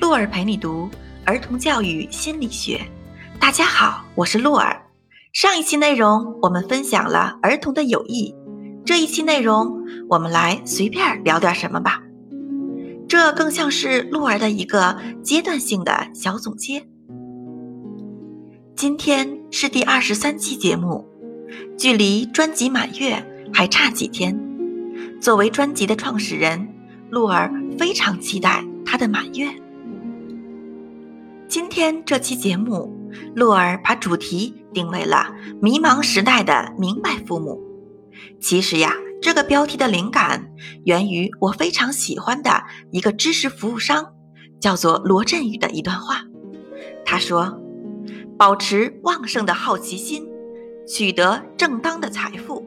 洛儿陪你读儿童教育心理学。大家好，我是洛儿。上一期内容我们分享了儿童的友谊，这一期内容我们来随便聊点什么吧。这更像是洛儿的一个阶段性的小总结。今天是第二十三期节目，距离专辑满月还差几天。作为专辑的创始人，洛儿非常期待它的满月。今天这期节目，洛儿把主题定为了迷茫时代的明白父母。其实呀，这个标题的灵感源于我非常喜欢的一个知识服务商，叫做罗振宇的一段话。他说：“保持旺盛的好奇心，取得正当的财富，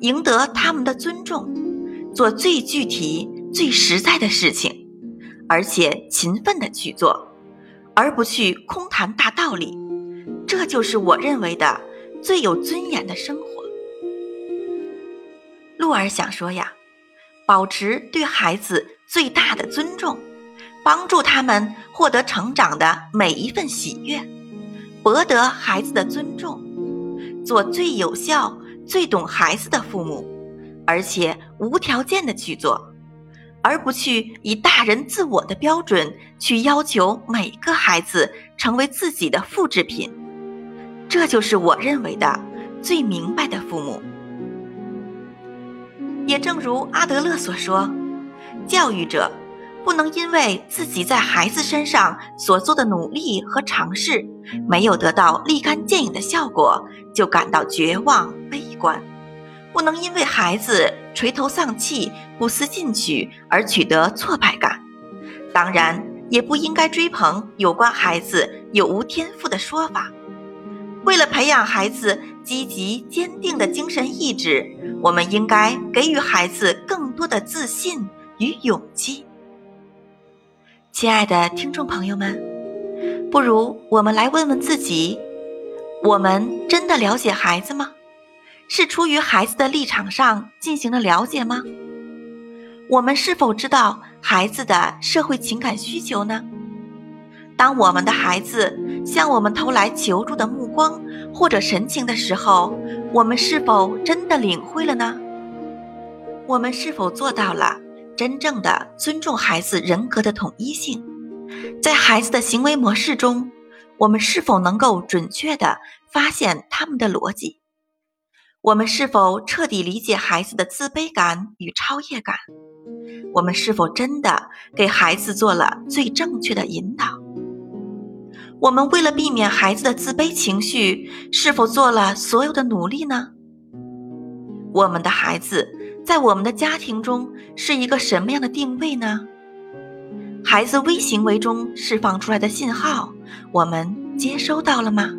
赢得他们的尊重，做最具体、最实在的事情，而且勤奋的去做。”而不去空谈大道理，这就是我认为的最有尊严的生活。鹿儿想说呀，保持对孩子最大的尊重，帮助他们获得成长的每一份喜悦，博得孩子的尊重，做最有效、最懂孩子的父母，而且无条件的去做。而不去以大人自我的标准去要求每个孩子成为自己的复制品，这就是我认为的最明白的父母。也正如阿德勒所说，教育者不能因为自己在孩子身上所做的努力和尝试没有得到立竿见影的效果，就感到绝望悲观。不能因为孩子垂头丧气、不思进取而取得挫败感，当然也不应该追捧有关孩子有无天赋的说法。为了培养孩子积极坚定的精神意志，我们应该给予孩子更多的自信与勇气。亲爱的听众朋友们，不如我们来问问自己：我们真的了解孩子吗？是出于孩子的立场上进行了了解吗？我们是否知道孩子的社会情感需求呢？当我们的孩子向我们投来求助的目光或者神情的时候，我们是否真的领会了呢？我们是否做到了真正的尊重孩子人格的统一性？在孩子的行为模式中，我们是否能够准确地发现他们的逻辑？我们是否彻底理解孩子的自卑感与超越感？我们是否真的给孩子做了最正确的引导？我们为了避免孩子的自卑情绪，是否做了所有的努力呢？我们的孩子在我们的家庭中是一个什么样的定位呢？孩子微行为中释放出来的信号，我们接收到了吗？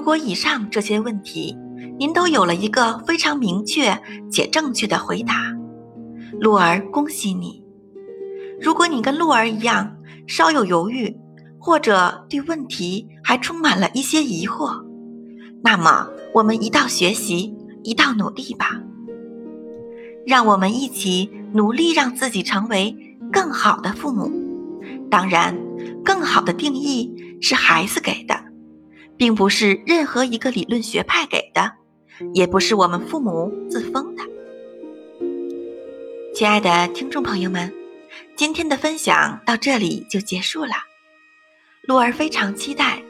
如果以上这些问题您都有了一个非常明确且正确的回答，鹿儿恭喜你。如果你跟鹿儿一样稍有犹豫，或者对问题还充满了一些疑惑，那么我们一道学习，一道努力吧。让我们一起努力，让自己成为更好的父母。当然，更好的定义是孩子给的。并不是任何一个理论学派给的，也不是我们父母自封的。亲爱的听众朋友们，今天的分享到这里就结束了。鹿儿非常期待，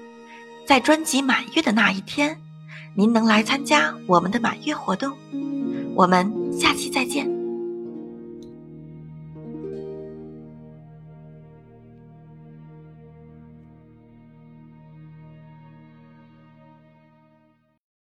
在专辑满月的那一天，您能来参加我们的满月活动。我们下期再见。